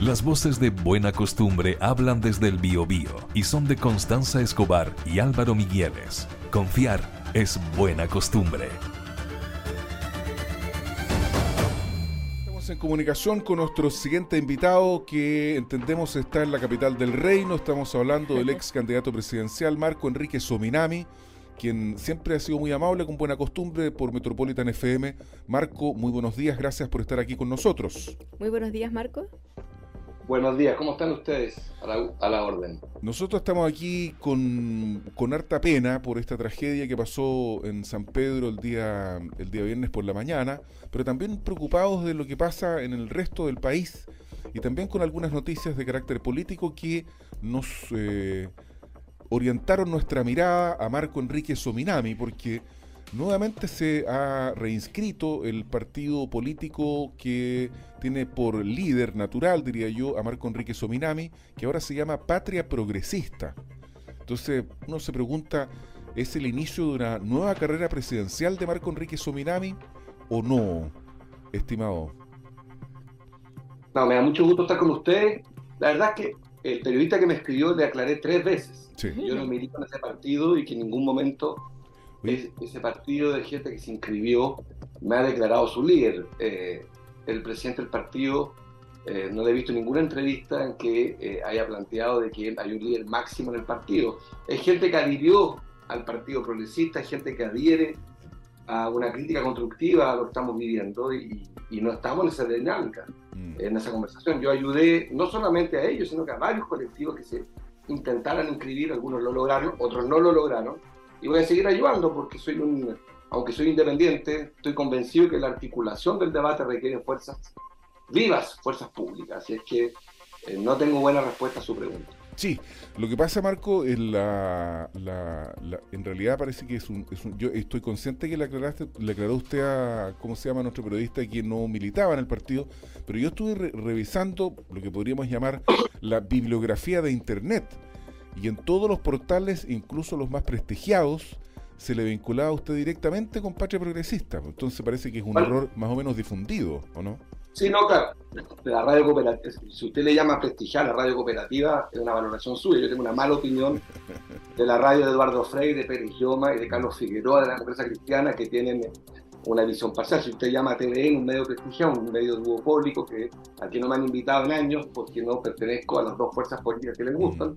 Las voces de Buena Costumbre hablan desde el Biobío y son de Constanza Escobar y Álvaro Migueles. Confiar es buena costumbre. Estamos en comunicación con nuestro siguiente invitado que entendemos está en la capital del reino. Estamos hablando del ex candidato presidencial Marco Enrique Sominami quien siempre ha sido muy amable, con buena costumbre, por Metropolitan FM. Marco, muy buenos días, gracias por estar aquí con nosotros. Muy buenos días, Marco. Buenos días, ¿cómo están ustedes? A la, orden. Nosotros estamos aquí con, con, harta pena por esta tragedia que pasó en San Pedro el día, el día viernes por la mañana, pero también preocupados de lo que pasa en el resto del país y también con algunas noticias de carácter político que nos eh, orientaron nuestra mirada a Marco Enrique Sominami, porque nuevamente se ha reinscrito el partido político que tiene por líder natural, diría yo, a Marco Enrique Sominami, que ahora se llama Patria Progresista. Entonces uno se pregunta, ¿es el inicio de una nueva carrera presidencial de Marco Enrique Sominami o no, estimado? No, me da mucho gusto estar con usted. La verdad es que el periodista que me escribió le aclaré tres veces. Yo no milito en ese partido y que en ningún momento ese partido de gente que se inscribió me ha declarado su líder. Eh, el presidente del partido eh, no le he visto ninguna entrevista en que eh, haya planteado de que hay un líder máximo en el partido. Es gente que adhirió al Partido Progresista, es gente que adhiere a una crítica constructiva a lo que estamos viviendo y, no estamos en esa dinámica, mm. en esa conversación. Yo ayudé no solamente a ellos, sino que a varios colectivos que se intentaran inscribir, algunos lo lograron, otros no lo lograron, y voy a seguir ayudando porque soy un, aunque soy independiente, estoy convencido que la articulación del debate requiere fuerzas vivas, fuerzas públicas. Así es que eh, no tengo buena respuesta a su pregunta. Sí, lo que pasa, Marco, es la, en realidad parece que es un, Yo estoy consciente que le, aclaraste, le aclaró usted a, ¿cómo se llama nuestro periodista, que no militaba en el partido, pero yo estuve revisando lo que podríamos llamar la bibliografía de Internet y en todos los portales, incluso los más prestigiados, se le vinculaba a usted directamente con Patria Progresista. Entonces parece que es un error más o menos difundido, ¿o no? Sí, no, claro. La radio cooperativa, si usted le llama prestigiar la radio cooperativa, es una valoración suya. Yo tengo una mala opinión de la radio de Eduardo Freire, de Pérez Lloma y de Carlos Figueroa de la empresa cristiana que tienen una visión parcial. Si usted llama a TVN un medio prestigiado, un medio duopólico que aquí no me han invitado en años porque no pertenezco a las dos fuerzas políticas que les gustan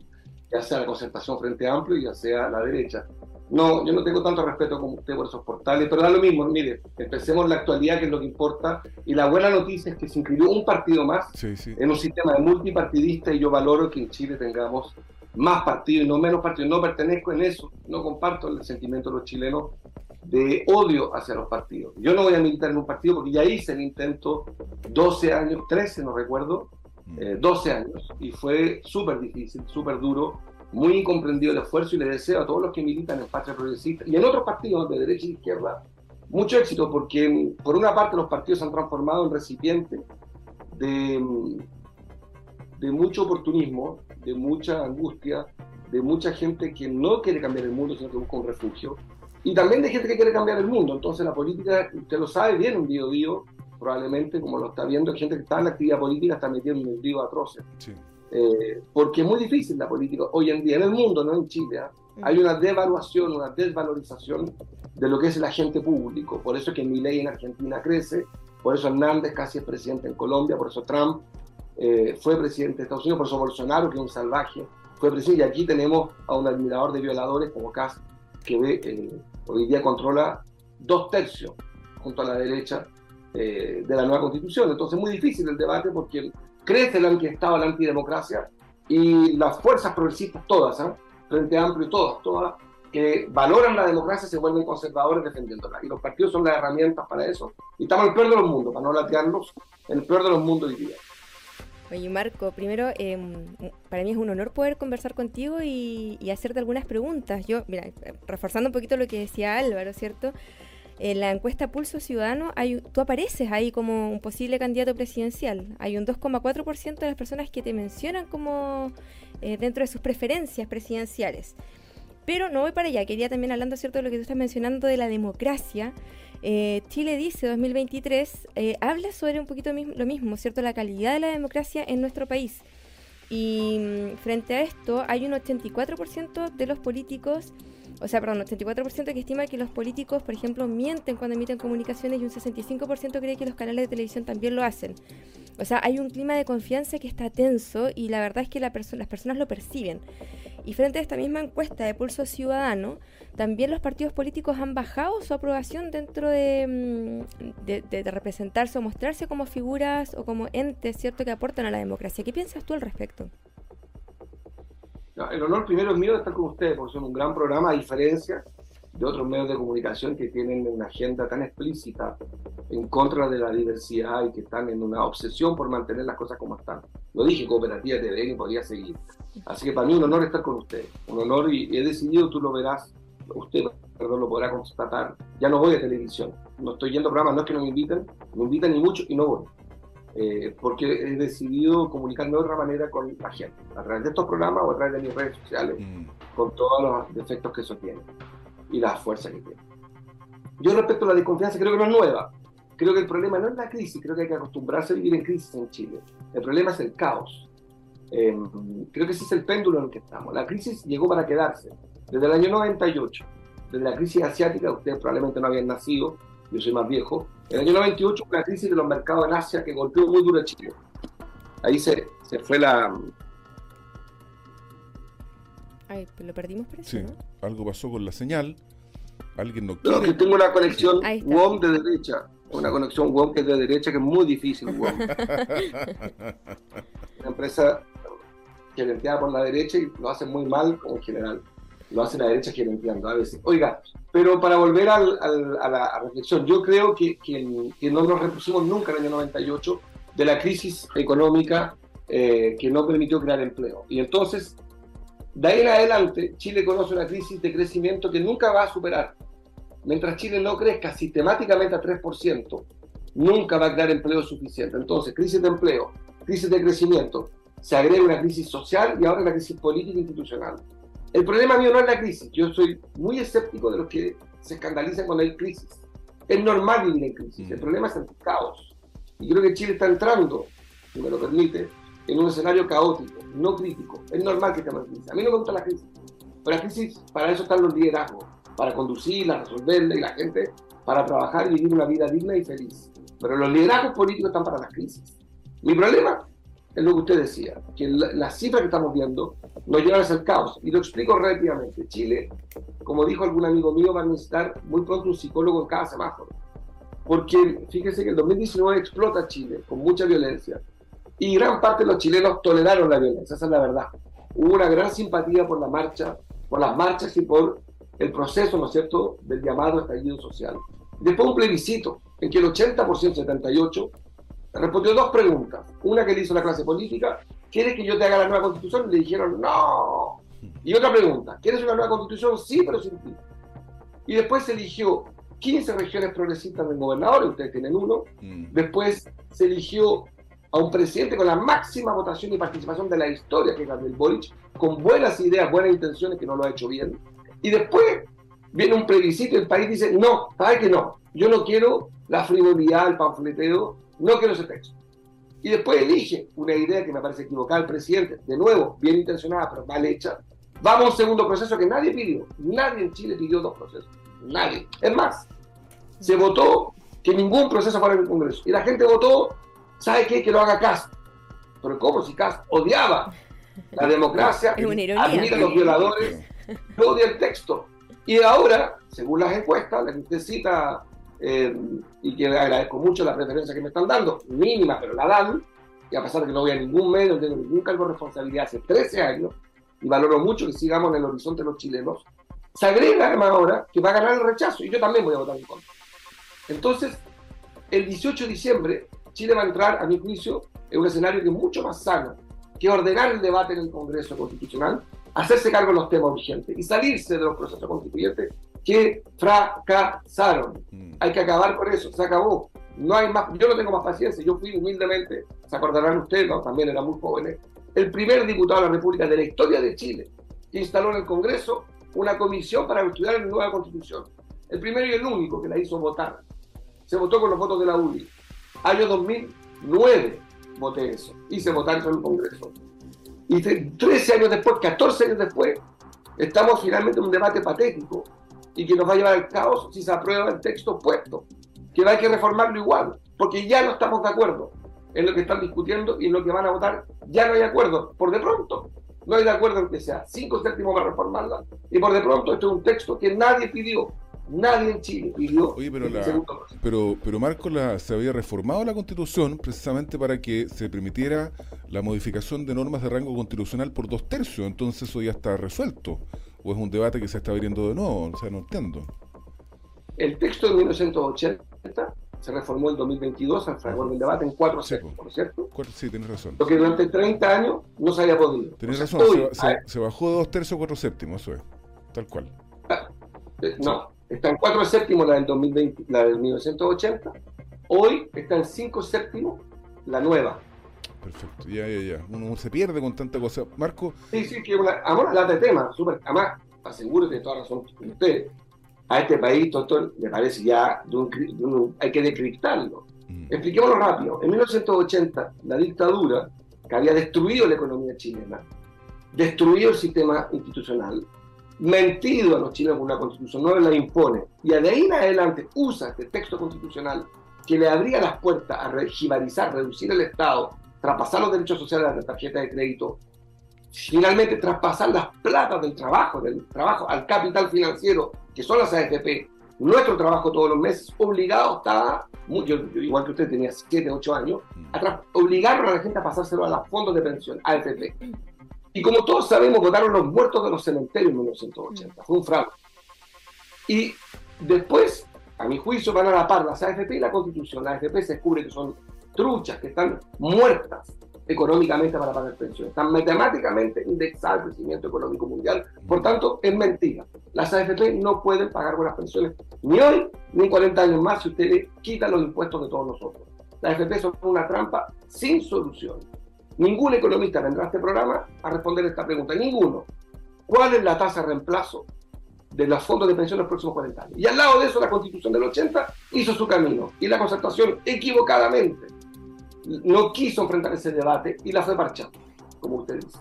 ya sea la concertación Frente Amplio, ya sea la derecha. No, yo no tengo tanto respeto como usted por esos portales, pero da lo mismo, mire, empecemos la actualidad, que es lo que importa, y la buena noticia es que se inscribió un partido más en un sistema de multipartidista, y yo valoro que en Chile tengamos más partidos y no menos partidos. No pertenezco en eso, no comparto el sentimiento de los chilenos de odio hacia los partidos. Yo no voy a militar en un partido porque ya hice el intento 12 años, 13 no recuerdo, 12 eh, años y fue súper difícil, súper duro, muy incomprendido el esfuerzo y le deseo a todos los que militan en Patria Progresista y en otros partidos de derecha y izquierda mucho éxito porque por una parte los partidos se han transformado en recipientes de, de mucho oportunismo, de mucha angustia, de mucha gente que no quiere cambiar el mundo sino que busca un refugio y también de gente que quiere cambiar el mundo. Entonces la política, usted lo sabe bien, un día día probablemente, como lo está viendo, gente que está en la actividad política está metiendo en el río atroces. Eh, porque es muy difícil la política hoy en día, en el mundo, no en Chile. ¿ah? Mm. Hay una devaluación, una desvalorización de lo que es el agente público. Por eso es que mi ley en Argentina crece, por eso Hernández casi es presidente en Colombia, por eso Trump eh, fue presidente de Estados Unidos, por eso Bolsonaro, que es un salvaje, fue presidente. Y aquí tenemos a un admirador de violadores como Kass, que ve, eh, hoy día controla dos tercios junto a la derecha eh, de la nueva constitución. Entonces es muy difícil el debate porque crece el antiestado, la antidemocracia y las fuerzas progresistas todas, ¿eh? Frente Amplio y todas, todas que valoran la democracia se vuelven conservadores defendiéndola. Y los partidos son las herramientas para eso. Y estamos en el peor de los mundos, para no latearnos, en el peor de los mundos hoy día. Oye, Marco, primero, em, para mí es un honor poder conversar contigo y, y, hacerte algunas preguntas. Yo, mira, reforzando un poquito lo que decía Álvaro, ¿cierto? En la encuesta Pulso Ciudadano hay, tú apareces ahí como un posible candidato presidencial. Hay un 2,4% de las personas que te mencionan como eh, dentro de sus preferencias presidenciales. Pero no voy para allá, quería también hablando, ¿cierto?, de lo que tú estás mencionando de la democracia. Eh, Chile dice 2023, eh, habla sobre un poquito lo mismo, ¿cierto? La calidad de la democracia en nuestro país. Y mm, frente a esto, hay un 84% de los políticos, o sea, perdón, 84% que estima que los políticos, por ejemplo, mienten cuando emiten comunicaciones y un 65% cree que los canales de televisión también lo hacen. O sea, hay un clima de confianza que está tenso y la verdad es que las personas lo perciben. Y frente a esta misma encuesta de Pulso Ciudadano, también los partidos políticos han bajado su aprobación dentro de, mm, de, representarse o mostrarse como figuras o como entes, ¿cierto?, que aportan a la democracia. ¿Qué piensas tú al respecto? El honor primero es mío de estar con ustedes, porque son un gran programa, a diferencia de otros medios de comunicación que tienen una agenda tan explícita en contra de la diversidad y que están en una obsesión por mantener las cosas como están. Lo dije, Cooperativa TV y podría seguir. Así que para mí un honor estar con usted, un honor y he decidido, tú lo verás, usted perdón, lo podrá constatar, ya no voy a televisión, no estoy yendo a programas, no es que no me inviten, me invitan ni mucho y no voy. Eh, porque he decidido comunicarme de otra manera con la gente, a través de estos programas o a través de mis redes sociales, mm. con todos los defectos que eso tiene y la fuerza que tiene. Yo respecto a la desconfianza creo que no es nueva. Creo que el problema no es la crisis, creo que hay que acostumbrarse a vivir en crisis en Chile. El problema es el caos. Em, creo que ese es el péndulo en el que estamos. La crisis llegó para quedarse. Desde el año 98, desde la crisis asiática, ustedes probablemente no habían nacido, yo soy más viejo. En el año 98, una crisis de los mercados en Asia que golpeó muy duro a Chile. Ahí se, se fue la, Ay, pues lo perdimos por eso, sí, algo pasó con la señal. Alguien no quiere. No, que tengo una conexión WOM de derecha. Una conexión WOM que es de derecha, que es muy difícil, WOM. una empresa gerenteada por la derecha y lo hacen muy mal en general. Lo hace la derecha gerenteando a veces. Oiga, pero para volver a la reflexión, yo creo que, que, que, no nos repusimos nunca en el año 98 de la crisis económica eh, que no permitió crear empleo. Y entonces de ahí en adelante, Chile conoce una crisis de crecimiento que nunca va a superar. Mientras Chile no crezca sistemáticamente a 3%, nunca va a crear empleo suficiente. Entonces, crisis de empleo, crisis de crecimiento, se agrega una crisis social y ahora una crisis política e institucional. El problema mío no es la crisis. Yo soy muy escéptico de los que se escandalizan cuando hay crisis. Es normal vivir en crisis. El mm. problema es el caos. Y creo que Chile está entrando, si me lo permite, en un escenario caótico, no crítico. Es normal que estemos en crisis. A mí no me gusta la crisis. Pero la crisis, para eso están los liderazgos, para conducirla, resolverla y la gente para trabajar y vivir una vida digna y feliz. Pero los liderazgos políticos están para las crisis. Mi problema es lo que usted decía, que las cifras que estamos viendo nos llevan a ser caos. Y lo explico rápidamente. Chile, como dijo algún amigo mío, va a necesitar muy pronto un psicólogo en cada semáforo. Porque fíjese que el 2019 explota Chile con mucha violencia y gran parte de los chilenos toleraron la violencia, esa es la verdad. Hubo una gran simpatía por la marcha, por las marchas y por el proceso, ¿no es cierto?, del llamado estallido social. Después un plebiscito en que el 80%, 78%, respondió dos preguntas. Una que le hizo la clase política, ¿quieres que yo te haga la nueva constitución? Le dijeron, no. Y otra pregunta, ¿quieres una nueva constitución? Sí, pero sin ti. Y después se eligió 15 regiones progresistas del gobernador, ustedes tienen uno. Mm. Después se eligió a un presidente con la máxima votación y participación de la historia, que es Gabriel Boric, con buenas ideas, buenas intenciones, que no lo ha hecho bien. Y después viene un plebiscito y el país dice, no, ¿sabe que no? Yo no quiero la frivolidad, el panfleteo, no quiero ese texto. Y después elige una idea que me parece equivocada el presidente, de nuevo, bien intencionada, pero mal hecha. Vamos a un segundo proceso que nadie pidió. Nadie en Chile pidió dos procesos. Nadie. Es más, se votó que ningún proceso fuera en el Congreso. Y la gente votó ¿Sabe qué? Que lo haga Cast. Pero ¿cómo si Cast odiaba la democracia, admira a los violadores, odia el texto? Y ahora, según las encuestas, la gente cita, eh, y que agradezco mucho la preferencia que me están dando, mínima, pero la dan, y a pesar de que no voy a ningún medio, no tengo ningún cargo de responsabilidad hace 13 años, y valoro mucho que sigamos en el horizonte los chilenos, se agrega además ahora que va a ganar el rechazo, y yo también voy a votar en contra. Entonces, el 18 de diciembre Chile va a entrar, a mi juicio, en un escenario que es mucho más sano que ordenar el debate en el Congreso Constitucional, hacerse cargo de los temas urgentes y salirse de los procesos constituyentes que fracasaron. Mm. Hay que acabar con eso, se acabó. No hay más, yo no tengo más paciencia, yo fui humildemente, se acordarán ustedes, también era muy joven, el primer diputado de la República de la historia de Chile que instaló en el Congreso una comisión para estudiar la nueva constitución. El primero y el único que la hizo votar. Se votó con los votos de la UDI. Año 2009 voté eso. Hice votar en el Congreso. Y 13 años después, 14 años después, estamos finalmente en un debate patético y que nos va a llevar al caos si se aprueba el texto puesto. Que a que reformarlo igual, porque ya no estamos de acuerdo en lo que están discutiendo y en lo que van a votar. Ya no hay acuerdo. Por de pronto, no hay de acuerdo en que sea cinco séptimos para reformarla. Y por de pronto, esto es un texto que nadie pidió Nadie en Chile pidió Oye, pero, pero, pero Marco, la, se había reformado la Constitución precisamente para que se permitiera la modificación de normas de rango constitucional por dos tercios. Entonces eso ya está resuelto. ¿O es un debate que se está abriendo de nuevo? O sea, no entiendo. El texto de 1980 se reformó en 2022 al fragor del debate en cuatro séptimos, ¿no es cierto? Sí, tienes razón. Lo que durante 30 años no se había podido. Tienes razón, se, bajó de dos tercios a cuatro séptimos, eso es. Tal cual. Ah, eh, no, está en 4 séptimos la del 2020, la del 1980. Hoy está en 5 séptimos la nueva. Perfecto, ya, ya, ya. Uno se pierde con tanta cosa. Marco. Sí, sí, que una, amor, la de tema. Además, aseguro de toda razón usted. A este país, doctor, le parece ya, de un, hay que decriptarlo. Mm. Expliquémoslo rápido. En 1980, la dictadura, que había destruido la economía chilena, destruido el sistema institucional, mentido a los chilenos con una constitución, no la impone, y de ahí en adelante usa este texto constitucional que le abría las puertas a regimarizar, reducir el Estado, traspasar los derechos sociales de la tarjeta de crédito, finalmente traspasar las platas del trabajo, del trabajo al capital financiero, que son las AFP, nuestro trabajo todos los meses, obligado está, yo, igual que usted tenía 7, 8 años, a obligaron a la gente a pasárselo a los fondos de pensión, AFP. Y como todos sabemos, votaron los muertos de los cementerios en 1980. Fue un fraude. Y después, a mi juicio, van a la par las AFP y la Constitución. Las AFP se descubre que son truchas, que están muertas económicamente para pagar pensiones. Están matemáticamente indexadas al crecimiento económico mundial. Por tanto, es mentira. Las AFP no pueden pagar buenas pensiones ni hoy ni en 40 años más si ustedes quitan los impuestos de todos nosotros. Las AFP son una trampa sin solución. Ningún economista vendrá a este programa a responder esta pregunta. Ninguno. ¿Cuál es la tasa de reemplazo de los fondos de pensión en los próximos 40 años? Y al lado de eso, la constitución del 80 hizo su camino. Y la concertación, equivocadamente, no quiso enfrentar ese debate y la fue parchando, como usted dice.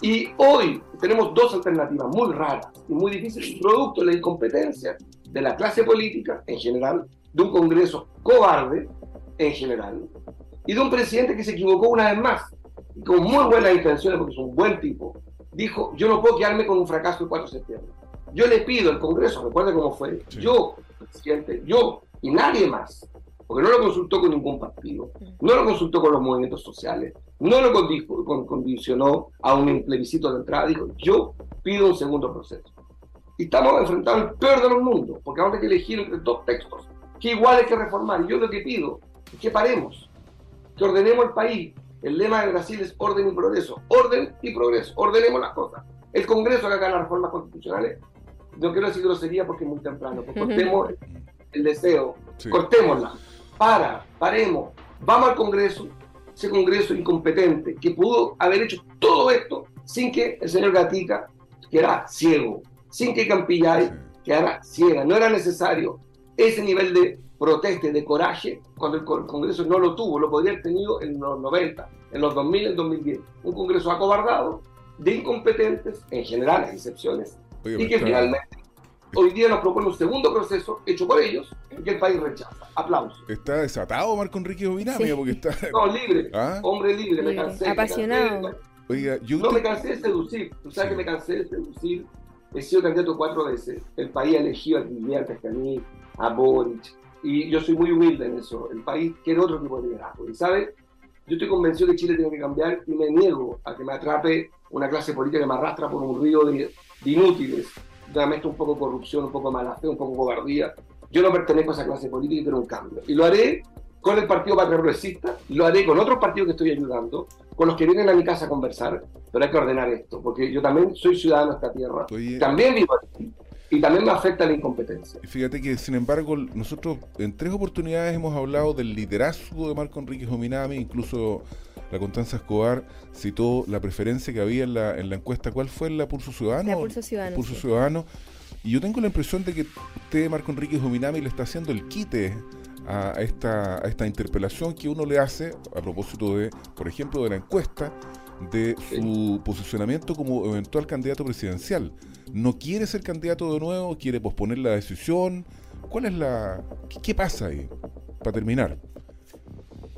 Y hoy tenemos dos alternativas muy raras y muy difíciles, producto de la incompetencia de la clase política en general, de un Congreso cobarde en general, y de un presidente que se equivocó una vez más con muy buenas intenciones, porque es un buen tipo, dijo, yo no puedo quedarme con un fracaso el 4 de septiembre. Yo le pido al Congreso, recuerde cómo fue, yo, presidente, yo y nadie más, porque no lo consultó con ningún partido, no lo consultó con los movimientos sociales, no lo condicionó a un plebiscito de entrada, dijo, yo pido un segundo proceso. Y estamos enfrentando el peor de los mundos, porque vamos a tener que elegir entre dos textos, que igual hay que reformar. Y yo lo que pido es que paremos, que ordenemos el país, el lema de Brasil es orden y progreso. Orden y progreso. Ordenemos las cosas. El Congreso que haga las reformas constitucionales, no quiero decir grosería porque es muy temprano, pues cortemos el deseo, cortémosla. Para, paremos, vamos al Congreso, ese Congreso incompetente que pudo haber hecho todo esto sin que el señor Gatica quedara ciego, sin que Campillay quedara ciega. No era necesario ese nivel de protesta y de coraje cuando el Congreso no lo tuvo, lo podría haber tenido en los 90, en los 2000, en 2010. Un Congreso acobardado, de incompetentes, en general, hay excepciones, y que finalmente hoy día nos propone un segundo proceso hecho por ellos que el país rechaza. Aplausos. Está desatado Marco Enrique Obinamia porque está... No, libre, ¿Ah? hombre libre, me cansé. Apasionado. Oiga, yo no me cansé de seducir, tú sabes que me cansé de seducir. He sido candidato cuatro veces. El país ha elegido a Guillermo mí, a Boric, y yo soy muy humilde en eso. El país quiere otro tipo de liderazgo. Y, ¿sabe? Yo estoy convencido que Chile tiene que cambiar y me niego a que me atrape una clase política que me arrastra por un río de, inútiles. Dame esto un poco corrupción, un poco mala fe, un poco cobardía. Yo no pertenezco a esa clase política y quiero un cambio. Y lo haré con el Partido Patria Progresista, lo haré con otros partidos que estoy ayudando, con los que vienen a mi casa a conversar, pero hay que ordenar esto, porque yo también soy ciudadano de esta tierra, también vivo aquí, y también me afecta la incompetencia. Fíjate que, sin embargo, nosotros en tres oportunidades hemos hablado del liderazgo de Marco Enrique Ominami, incluso la Constanza Escobar citó la preferencia que había en la, en la encuesta. ¿Cuál fue la Pulso Ciudadano? La Pulso Ciudadano. Pulso Ciudadano. Y yo tengo la impresión de que usted, Marco Enrique Ominami, le está haciendo el quite a esta, a esta interpelación que uno le hace a propósito de, por ejemplo, de la encuesta de su posicionamiento como eventual candidato presidencial. ¿No quiere ser candidato de nuevo? ¿Quiere posponer la decisión? ¿Cuál es la... ¿Qué, pasa ahí? Para terminar.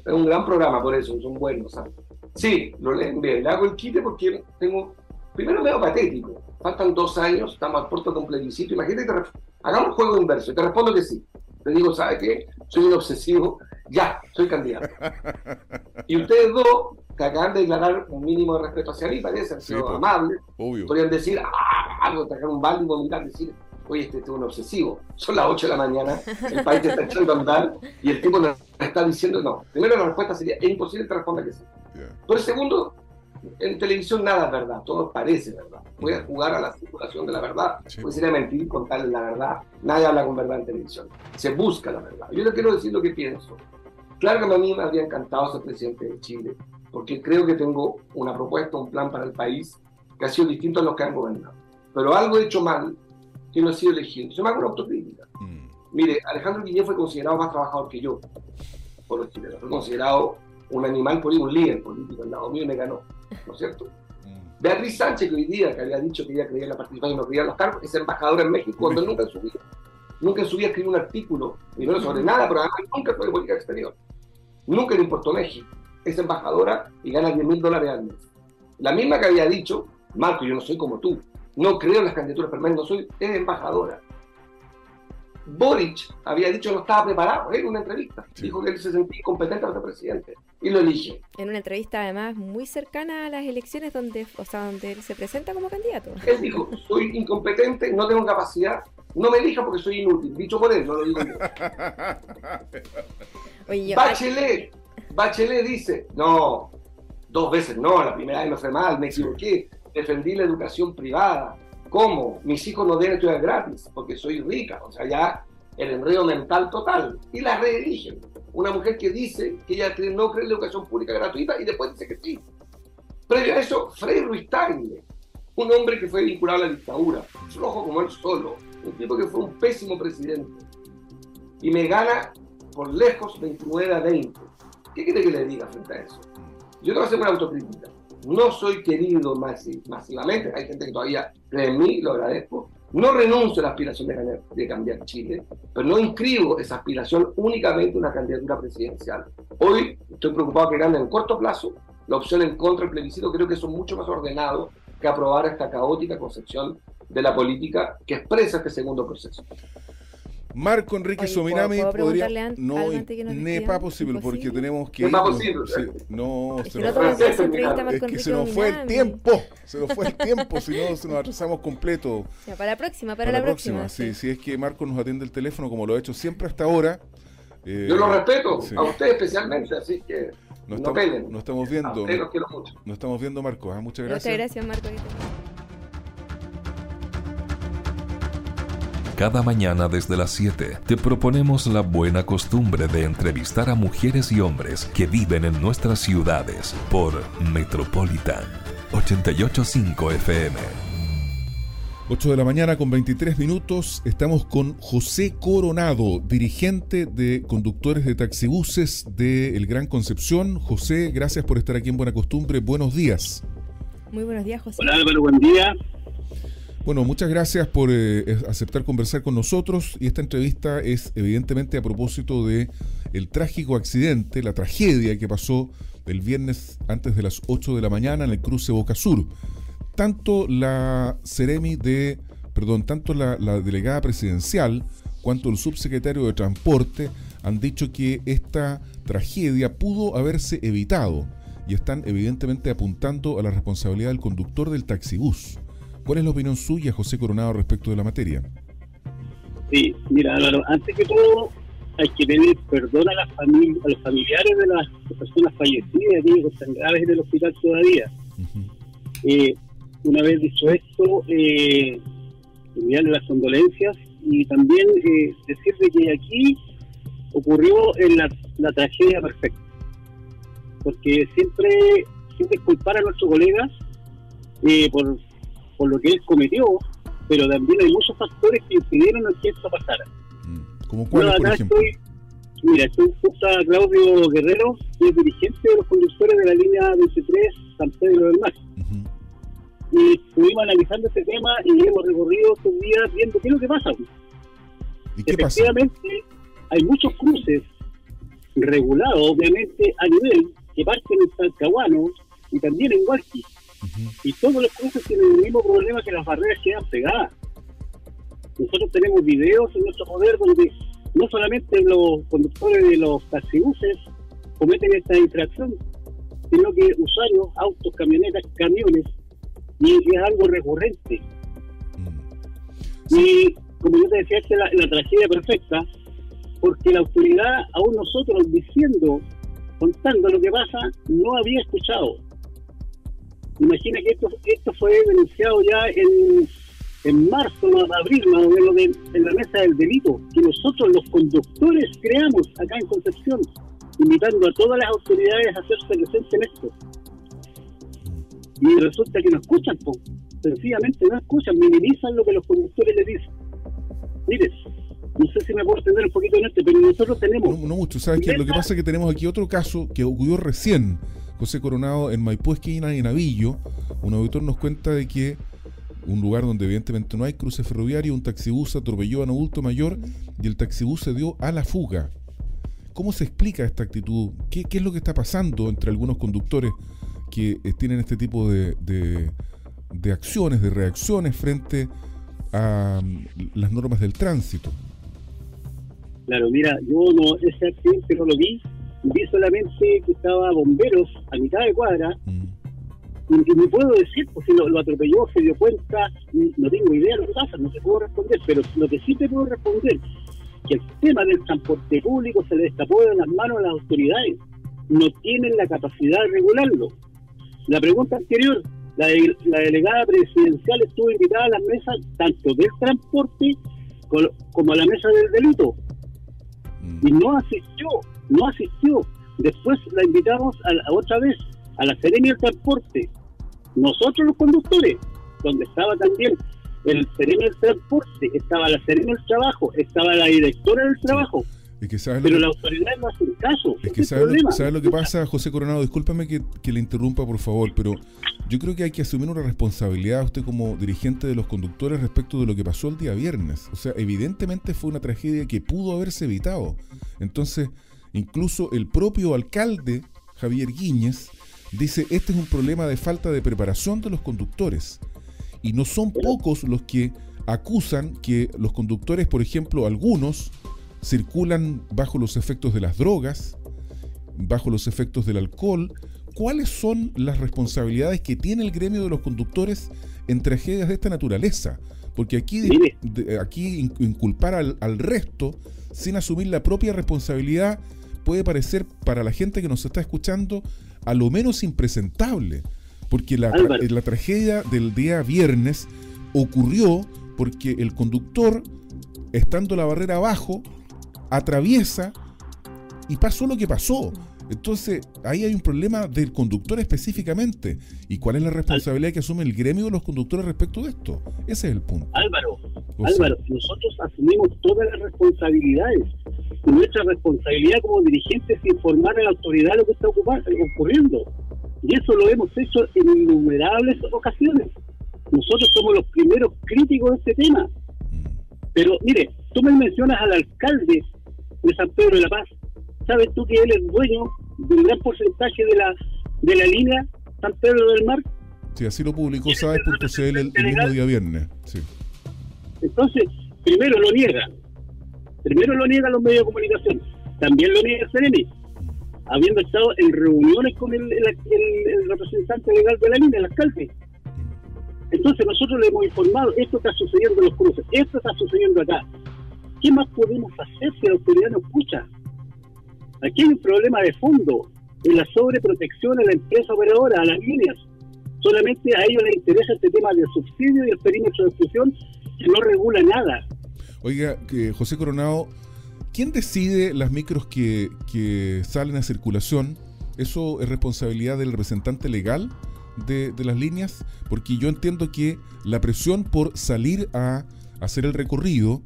Es un gran programa por eso, son buenos. ¿sabes? Sí, lo leen bien. Le hago el quite porque tengo... Primero medio patético. Faltan dos años, estamos a puerto de un plebiscito. Imagínate, te hagamos un juego inverso. Te respondo que sí. Te digo, ¿sabe qué? Soy un obsesivo. Ya, soy candidato. Y ustedes dos que acaban de declarar un mínimo de respeto hacia mí, parece, han sido pues, amables, obvio. podrían decir, ah, algo, traer un balde y vomitar, decir, oye, este, este, es un obsesivo, son las 8 de la mañana, el país te está echando a andar y el tipo nos está diciendo no. Primero la respuesta sería, es imposible que responda que sí. Yeah. Pero segundo, en televisión nada es verdad, todo parece verdad. Voy a jugar a la circulación de la verdad. Sí. Pues sería mentir, contarles la verdad. Nadie habla con verdad en televisión. Se busca la verdad. Yo le quiero decir lo que pienso. Claro que a mí me habría encantado ser presidente de Chile, porque creo que tengo una propuesta, un plan para el país que ha sido distinto a los que han gobernado. Pero algo he hecho mal que no he sido elegido. Yo me hago una autocrítica. Mm. Mire, Alejandro Guillén fue considerado más trabajador que yo por los chilenos. Fue considerado un animal político, un líder político al lado mío y me ganó, ¿no es cierto? Mm. Beatriz Sánchez, que hoy día, que había dicho que ella creía en la participación y no creía en los cargos, es embajadora en México cuando nunca en su vida. Nunca en su vida escribió un artículo, primero sobre nada, pero además nunca fue de política exterior. Nunca le importó México. Es embajadora y gana 10 mil dólares al mes. La misma que había dicho, Marco, yo no soy como tú. No creo en las candidaturas permanentes, no soy, es embajadora. Boric había dicho que no estaba preparado en una entrevista. Sí. Dijo que él se sentía incompetente para ser presidente. Y lo elige. En una entrevista, además, muy cercana a las elecciones donde, o sea, donde él se presenta como candidato. Él dijo, soy incompetente, no tengo capacidad, no me elija porque soy inútil. Dicho por él, no lo digo yo. Oye, yo... Bachelet, Bachelet dice, no, dos veces no, la primera vez me fue mal, me equivoqué, defendí la educación privada. ¿Cómo? Mis hijos no deben estudiar gratis porque soy rica. O sea, ya el enredo mental total. Y la reeligen. Una mujer que dice que ella no cree en la educación pública gratuita y después dice que sí. Previo a eso, Frei Ruiz Tagle, un hombre que fue vinculado a la dictadura, flojo como él solo, un tipo que fue un pésimo presidente. Y me gana por lejos 29 a 20. ¿Qué quiere que le diga frente a eso? Yo tengo que hacer una autocrítica. No soy querido masivamente, hay gente que todavía cree en mí, lo agradezco. No renuncio a la aspiración de, ganar, de cambiar Chile, pero no inscribo esa aspiración únicamente en una candidatura presidencial. Hoy estoy preocupado que gane en corto plazo la opción en contra del plebiscito, creo que eso es mucho más ordenado que aprobar esta caótica concepción de la política que expresa este segundo proceso. Marco Enrique Oye, Sominami ¿puedo podría no antes que nos nepa posible porque tenemos que Nepa irnos. posible, Sí, ¿eh? no se que nos, no fue- Es que se nos fue el tiempo se nos fue el tiempo si no se nos atrasamos completo Ya, para la próxima, para, la próxima. sí, si es que Marco nos atiende el teléfono como lo ha hecho siempre hasta ahora eh, Yo lo respeto, sí. a usted especialmente, así que no, no, estamos, pelen. no estamos A viendo ustedes no, los quiero mucho. no estamos viendo Marco ah, muchas Muchas gracias gracias, Marco. Cada mañana desde las 7 te proponemos la buena costumbre de entrevistar a mujeres y hombres que viven en nuestras ciudades por Metropolitan 885 FM. 8 de la mañana con 23 minutos estamos con José Coronado, dirigente de conductores de taxibuses de El Gran Concepción. José, gracias por estar aquí en Buena Costumbre. Buenos días. Muy buenos días, José. Hola Álvaro, buen día. Bueno, muchas gracias por eh, aceptar conversar con nosotros y esta entrevista es evidentemente a propósito de el trágico accidente, la tragedia que pasó el viernes antes de las 8 de la mañana en el cruce Boca Sur. Tanto la Ceremi de, perdón, tanto la, la delegada presidencial cuanto el subsecretario de Transporte han dicho que esta tragedia pudo haberse evitado y están evidentemente apuntando a la responsabilidad del conductor del taxibús. ¿Cuál es la opinión suya, José Coronado, respecto de la materia? Sí, mira Álvaro, antes que todo hay que pedir perdón a, las famili- a los familiares de las personas fallecidas, digo, que están graves en el hospital todavía. Ujú. Eh, una vez dicho esto, eh, enviarle las condolencias y también eh, decirle que aquí ocurrió en la, la tragedia perfecta. Porque siempre, siempre culpar a nuestro colega eh, por, por lo que él cometió, pero también hay muchos factores que impidieron que esto pasara. Mm. ¿Como cuáles, por acá ejemplo? estoy- mira, estoy junto a Claudio Guerrero, que es dirigente de los conductores de la línea 23 San Pedro del Mar. Ujú. Y estuvimos analizando este tema y hemos recorrido estos días viendo qué es lo que pasa. ¿Y qué pasa? Efectivamente, hay muchos cruces regulados, obviamente, a nivel que parten en Talcahuano y también en Hualqui. Y todos los cruces tienen el mismo problema que las barreras quedan pegadas. Nosotros tenemos videos en nuestro poder donde no solamente los conductores de los taxibuses cometen esta infracción, sino que usuarios, autos, camionetas, camiones, y es algo recurrente. Mm. Y como yo te decía, es la, la tragedia perfecta, porque la autoridad, aún nosotros diciendo, contando lo que pasa, no había escuchado. Imagina que esto, esto fue denunciado ya en, en marzo, abril, más o menos, de- en la mesa del delito, que nosotros los conductores creamos acá en Concepción, invitando a todas las autoridades a hacerse presentes en esto. Y resulta que no escuchan, po. sencillamente no escuchan, minimizan lo que los conductores les dicen. Mire, no sé si me puedo extender un poquito en este, pero nosotros tenemos No, no mucho, ¿sabes qué? Lo que pasa es que tenemos aquí otro caso que ocurrió recién, José Coronado, en Maipú, esquina y Navillo. Un auditor nos cuenta de que un lugar donde evidentemente no hay cruce ferroviario, un taxibús atropelló a un adulto mayor y el taxibús se dio a la fuga. ¿Cómo se explica esta actitud? ¿Qué, qué es lo que está pasando entre algunos conductores que tienen este tipo de, de- de acciones, de reacciones frente a mm, las normas del tránsito? Claro, mira, yo no, ese accidente no lo vi, vi solamente que estaba bomberos a mitad de cuadra, Mm. y, no puedo decir, pues si lo, lo atropelló, se dio cuenta, no tengo idea de lo que pasa, no se puedo responder, pero lo que sí te puedo responder, que el tema del transporte público se le destapó de las manos a las autoridades, no tienen la capacidad de regularlo. La pregunta anterior, la, de- la delegada presidencial estuvo invitada a las mesas tanto del transporte como a la mesa del delito Mm. y no asistió, no asistió. Después la invitamos a, la- otra vez a la Serenia del Transporte, nosotros los conductores, donde estaba también el Serenia del Transporte, estaba la Serenia del Trabajo, estaba la directora del Trabajo, Es que sabes lo pero que- la autoridad no hace caso. Es que ¿sabes lo, sabes lo que pasa, José Coronado? Discúlpame que, que le interrumpa, por favor, pero yo creo que hay que asumir una responsabilidad usted como dirigente de los conductores respecto de lo que pasó el día viernes. O sea, evidentemente fue una tragedia que pudo haberse evitado. Entonces, incluso el propio alcalde, Javier Guíñez, dice, este es un problema de falta de preparación de los conductores. Y no son pocos los que acusan que los conductores, por ejemplo, algunos, circulan bajo los efectos de las drogas, bajo los efectos del alcohol. ¿Cuáles son las responsabilidades que tiene el gremio de los conductores en tragedias de esta naturaleza? Porque aquí, de- aquí in- inculpar al, al resto sin asumir la propia responsabilidad puede parecer para la gente que nos está escuchando a lo menos impresentable. Porque la, tra- Álvaro. la tragedia del día viernes ocurrió porque el conductor, estando la barrera abajo, atraviesa y pasó lo que pasó. Entonces, ahí hay un problema del conductor específicamente. ¿Y cuál es la responsabilidad que asume el gremio de los conductores respecto de esto? Ese es el punto. Álvaro, O sea, Álvaro, nosotros asumimos todas las responsabilidades. Y nuestra responsabilidad como dirigentes es informar a la autoridad lo que está ocurriendo. Y eso lo hemos hecho en innumerables ocasiones. Nosotros somos los primeros críticos de este tema. Pero mire, tú me mencionas al alcalde de San Pedro de la Paz. ¿Sabes tú que él es dueño de un gran porcentaje de la, de la línea San Pedro del Mar? Sí, así lo publicó Sabes.cl el, el mismo día viernes. Sí. Entonces, primero lo niega. Primero lo niegan los medios de comunicación. También lo niega CNM. Habiendo estado en reuniones con el, el- el- el representante legal de la línea, el alcalde. Entonces nosotros le hemos informado, esto está sucediendo en los cruces, esto está sucediendo acá. ¿Qué más podemos hacer si la autoridad no escucha? Aquí hay un problema de fondo en la sobreprotección a la empresa operadora, a las líneas. Solamente a ellos les interesa este tema del subsidio y el perímetro de exclusión que no regula nada. Oiga, que José Coronado, ¿quién decide las micros que, que salen a circulación? ¿Eso es responsabilidad del representante legal de, de las líneas? Porque yo entiendo que la presión por salir a hacer el recorrido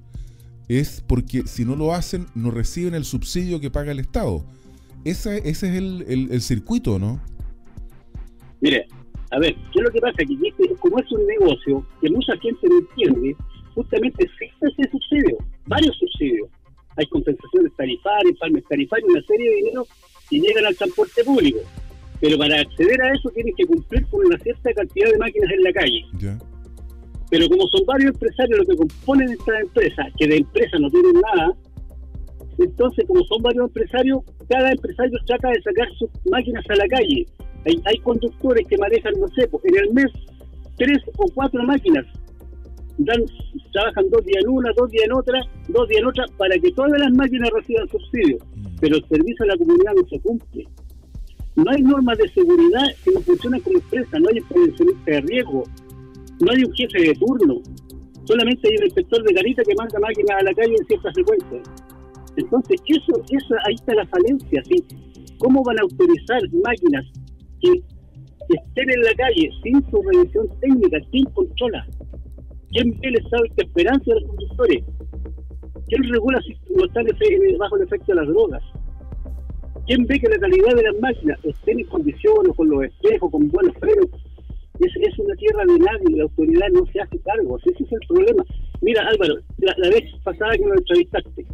es porque si no lo hacen no reciben el subsidio que paga el Estado. Ese, ese es el, el, el circuito, ¿no? Mire, a ver, ¿qué es lo que pasa? Que este, como es un negocio que mucha gente no entiende, justamente existe ese subsidio, varios subsidios. Hay compensaciones tarifarias, palmes tarifarios, una serie de dinero que llegan al transporte público. Pero para acceder a eso tienes que cumplir con una cierta cantidad de máquinas en la calle. Ya. Pero como son varios empresarios los que componen esta empresa, que de empresa no tienen nada, entonces como son varios empresarios, cada empresario trata de sacar sus máquinas a la calle. Hay, hay conductores que manejan, no sé, pues, en el mes tres o cuatro máquinas. Dan, trabajan dos días en una, dos días en otra, dos días en otra, para que todas las máquinas reciban subsidio. Pero el servicio a la comunidad no se cumple. No hay normas de seguridad que no funcionan como empresa, no hay prevencionista de riesgo, no hay un jefe de turno, solamente hay un inspector de garita que manda máquinas a la calle en ciertas frecuencias. Entonces, eso, eso, ahí está la falencia, ¿sí? ¿Cómo van a autorizar máquinas que, estén en la calle sin su revisión técnica? ¿Quién controla? ¿Quién ve el estado de esperanza de los conductores? ¿Quién regula si no están bajo el efecto de las drogas? ¿Quién ve que la calidad de las máquinas estén en condiciones, con los espejos, con buenos frenos? Es, es una tierra de nadie, la autoridad no se hace cargo, ese es el problema. Mira, Álvaro, la, la vez pasada que nos entrevistaste,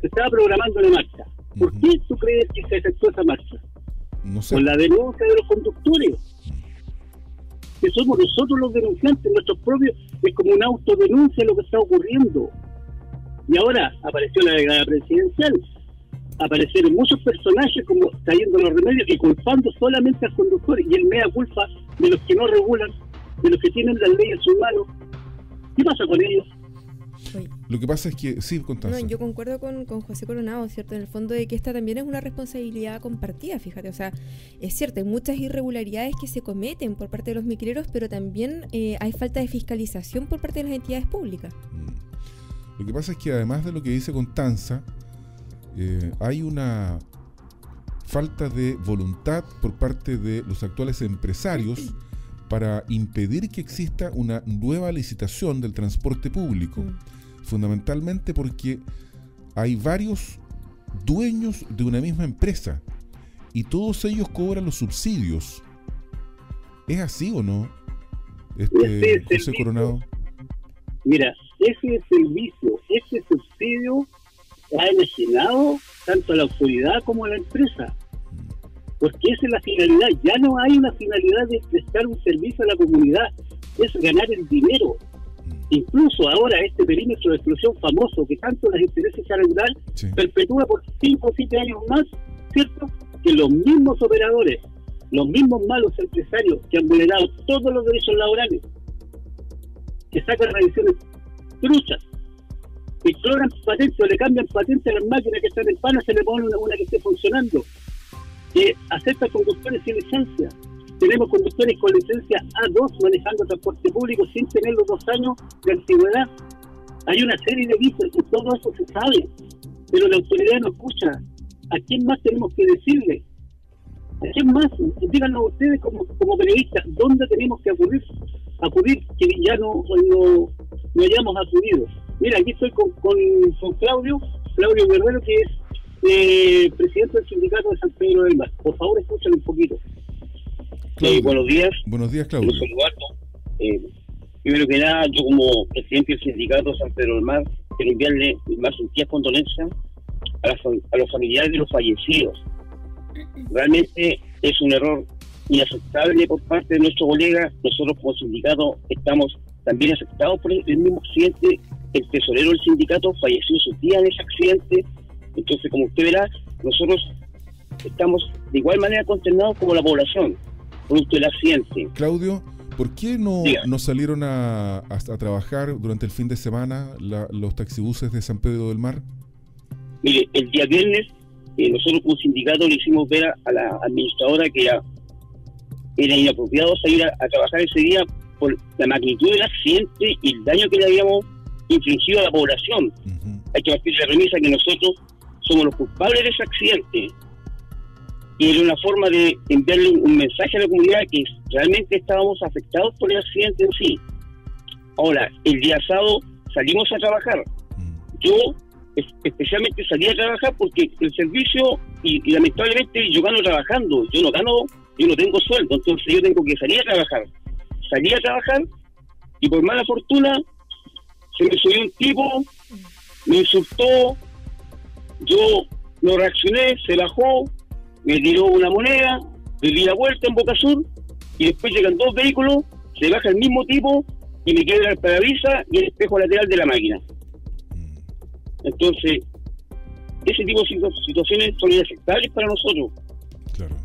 se estaba programando una marcha. ¿Por qué tú crees que se efectuó esa marcha? No sé. Por la denuncia de los conductores. Que somos nosotros los denunciantes, nuestros propios, es como una autodenuncia lo que está ocurriendo. Y ahora apareció la delegada presidencial, aparecieron muchos personajes como trayendo los remedios y culpando solamente al conductor y el mea culpa de los que no regulan, de los que tienen las leyes en sus manos. ¿Qué pasa con ellos? Oye, Lo que pasa es que, sí, Constanza. No, yo concuerdo con, con José Coronado, ¿cierto? En el fondo de que esta también es una responsabilidad compartida, fíjate. O sea, es cierto, hay muchas irregularidades que se cometen por parte de los micreros, pero también eh, hay falta de fiscalización por parte de las entidades públicas. Mm. Lo que pasa es que además de lo que dice Constanza, eh, hay una falta de voluntad por parte de los actuales empresarios para impedir que exista una nueva licitación del transporte público. Mm. Fundamentalmente porque hay varios dueños de una misma empresa y todos ellos cobran los subsidios. ¿Es así o no? Este, es José. Coronado. Mira, ese servicio, ese subsidio ha enajenado tanto a la autoridad como a la empresa. Porque esa es la finalidad. Ya no hay una finalidad de prestar un servicio a la comunidad, es ganar el dinero. Incluso ahora este perímetro de exclusión famoso que tanto les interesa echar a andar, Sí. perpetúa por 5 o 7 años más, ¿cierto? Que los mismos operadores, los mismos malos empresarios que han vulnerado todos los derechos laborales, que sacan revisiones truchas, que cloran patentes o le cambian patentes a las máquinas que están en pana, se le pone una, que esté funcionando, que aceptan conductores sin licencia. Tenemos conductores con licencia A2 manejando transporte público sin tener los dos años de antigüedad. Hay una serie de vicios y todo eso se sabe, pero la autoridad no escucha. ¿A quién más tenemos que decirle? ¿A quién más? Díganos ustedes como, como periodistas, ¿dónde tenemos que acudir? Acudir que ya no, no, no hayamos acudido. Mira, aquí estoy con, con, con Claudio, Claudio Guerrero, que es eh, presidente del sindicato de San Pedro del Mar. Por favor, escúchame un poquito. Claudio. Eh, buenos días, Buenos días, Claudio. Eh, primero que nada, yo como presidente del sindicato San Pedro del Mar, quiero enviarle más sentidas condolencias a, a los familiares de los fallecidos. Realmente es un error inaceptable por parte de nuestro colega. Nosotros como sindicato estamos también afectados por el mismo accidente. El tesorero del sindicato falleció su día en ese accidente. Entonces, como usted verá, nosotros estamos de igual manera consternados como la población, producto del accidente. Claudio, ¿por qué no, no salieron a, a- a trabajar durante el fin de semana la- los taxibuses de San Pedro del Mar? Mire, el día viernes eh, nosotros como sindicato le hicimos ver a, a la administradora que era, era inapropiado salir a, a trabajar ese día por la magnitud del accidente y el daño que le habíamos infligido a la población. Hay que partir de la premisa que nosotros somos los culpables de ese accidente. Y era una forma de enviarle un, mensaje a la comunidad que realmente estábamos afectados por el accidente en sí. Ahora, el día sábado salimos a trabajar. Yo es- especialmente salí a trabajar porque el servicio, y, y lamentablemente yo gano trabajando, yo no gano, yo no tengo sueldo, entonces yo tengo que salir a trabajar. Salí a trabajar y por mala fortuna se me subió un tipo, me insultó, yo no reaccioné, se bajó, me tiró una moneda, le di la vuelta en Boca Sur y después llegan dos vehículos, se baja el mismo tipo y me queda el parabrisas y el espejo lateral de la máquina. Entonces, ese tipo de situ- situaciones son inaceptables para nosotros. Claro.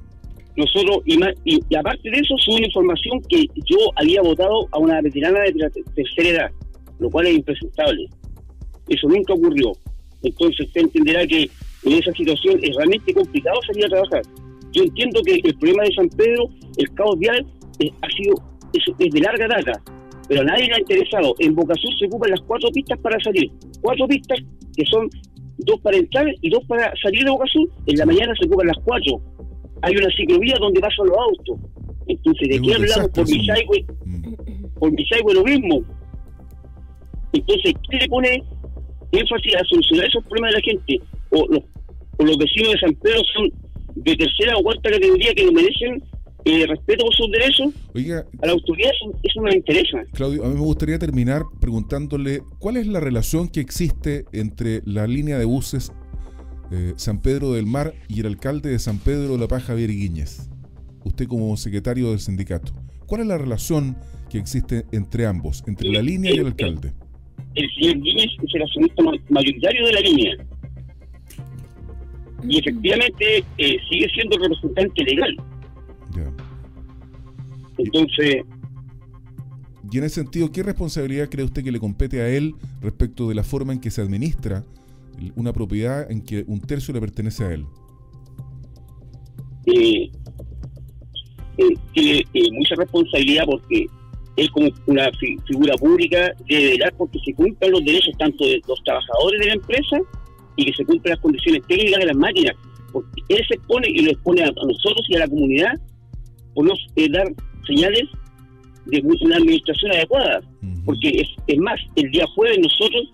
Nosotros, y, ma- y, aparte de eso, una información que yo había votado a una veterana de tercera edad, lo cual es impresentable. Eso nunca ocurrió. Entonces, usted entenderá que en esa situación es realmente complicado salir a trabajar. Yo entiendo que el problema de San Pedro, el caos vial, eh, ha sido es, es de larga data, pero nadie le ha interesado. En Boca Sur se ocupan las cuatro pistas para salir. Cuatro pistas que son dos para entrar y dos para salir de Boca Sur. En la mañana se ocupan las cuatro. Hay una ciclovía donde pasan los autos. Entonces, ¿de qué hablamos? Por un- Misaigüe, Mm. por Misaigüe lo mismo. Entonces, ¿qué le pone énfasis a solucionar esos problemas de la gente? O los, o los vecinos de San Pedro son de tercera o cuarta categoría que merecen eh, respeto por sus derechos. Oiga, A la autoridad eso, eso no le interesa. Claudio, a mí me gustaría terminar preguntándole cuál es la relación que existe entre la línea de buses eh, San Pedro del Mar y el alcalde de San Pedro de la Paja, Javier Guíñez. Usted como secretario del sindicato. ¿Cuál es la relación que existe entre ambos, entre la línea y el alcalde? el señor Guinness es el accionista ma- mayoritario de la línea. Y efectivamente eh, sigue siendo el representante legal. Ya. Entonces, Y en ese sentido, ¿qué responsabilidad cree usted que le compete a él respecto de la forma en que se administra una propiedad en que un tercio le pertenece a él? eh, eh, tiene eh, mucha responsabilidad porque él como una fi- figura pública debe velar porque se cumplan los derechos tanto de los trabajadores de la empresa y que se cumplan las condiciones técnicas de las máquinas. Porque él se expone y lo expone a, a nosotros y a la comunidad por no eh, dar señales de una administración adecuada. Porque es, es más, el día jueves nosotros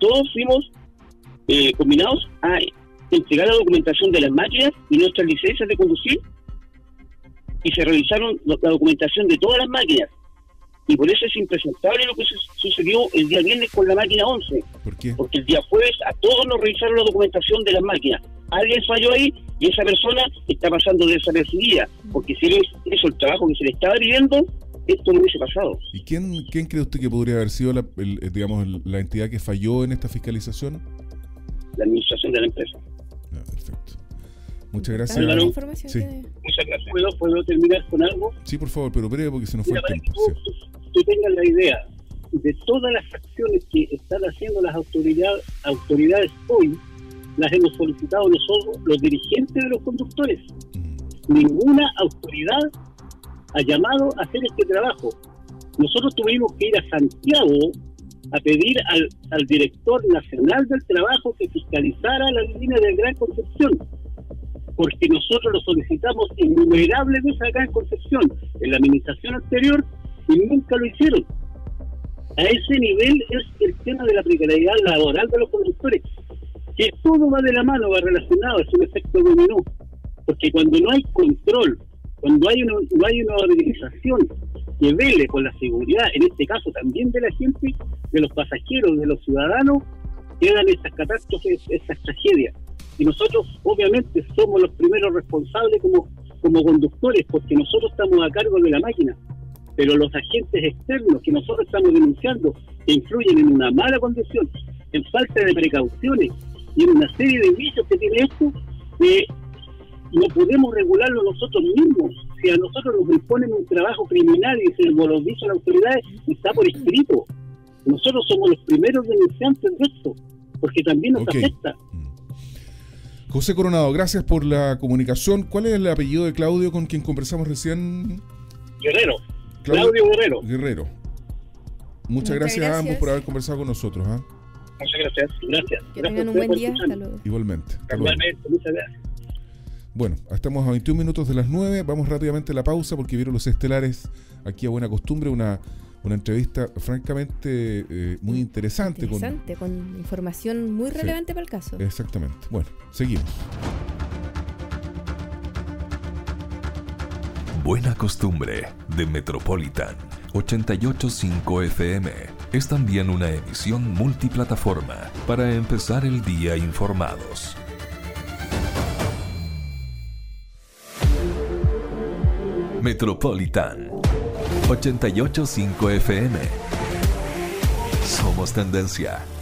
todos fuimos eh, combinados a entregar la documentación de las máquinas y nuestras licencias de conducir y se revisaron la documentación de todas las máquinas. Y por eso es impresentable lo que su- sucedió el día viernes con la máquina 11, ¿Por qué? porque el día jueves a todos nos revisaron la documentación de las máquinas. Alguien falló ahí y esa persona está pasando desapercibida, porque si él hizo el trabajo que se le estaba pidiendo, esto no hubiese pasado. ¿Y quién, quién cree usted que podría haber sido la, el- eh, digamos, la entidad que falló en esta fiscalización? La administración de la empresa. Ya, perfecto. Muchas gracias. Información Sí. que- Muchas gracias. ¿Puedo, ¿Puedo terminar con algo? Sí, por favor, pero breve porque se nos fue Mira, el para que tiempo. tú, sí. tú tengas la idea de todas las acciones que están haciendo las autoridades, autoridades hoy, las hemos solicitado nosotros, los dirigentes de los conductores. Mm, Ninguna autoridad ha llamado a hacer este trabajo. Nosotros tuvimos que ir a Santiago a pedir al, al director nacional del trabajo que fiscalizara la línea del Gran Concepción, porque nosotros lo solicitamos innumerables veces acá en Concepción, en la administración anterior, y nunca lo hicieron. A ese nivel es el tema de la precariedad laboral de los conductores, que todo va de la mano, va relacionado, es un efecto dominó, porque cuando no hay control, cuando hay una, no hay una organización que vele con la seguridad, en este caso también de la gente, de los pasajeros, de los ciudadanos, quedan esas catástrofes, esas tragedias. Y nosotros, obviamente, somos los primeros responsables como, como conductores, porque nosotros estamos a cargo de la máquina. Pero los agentes externos que nosotros estamos denunciando, que influyen en una mala condición, en falta de precauciones y en una serie de vicios que tiene esto, eh, no podemos regularlo nosotros mismos. Si a nosotros nos imponen un trabajo criminal y se nos lo dicen las autoridades, está por escrito. Nosotros somos los primeros denunciantes de esto, porque también nos afecta. mm. José Coronado, gracias por la comunicación. ¿Cuál es el apellido de Claudio con quien conversamos recién? Guerrero, Claudio Guerrero. Guerrero. Muchas, Muchas gracias, a ambos por haber conversado con nosotros. ¿ah? Muchas gracias. Gracias. Que Gracias tengan un buen día. escucharnos. Hasta luego. Igualmente. Hasta luego. Igualmente, muchas gracias. Bueno, estamos a 21 minutos de las 9. Vamos rápidamente a la pausa porque vieron los estelares aquí a buena costumbre. Una, una entrevista francamente eh, muy interesante. con- Interesante, con, información muy Sí. relevante para el caso. Exactamente. Bueno, seguimos. Buena costumbre de Metropolitan 885 FM es también una emisión multiplataforma para empezar el día informados. Metropolitan 885 FM. Somos tendencia.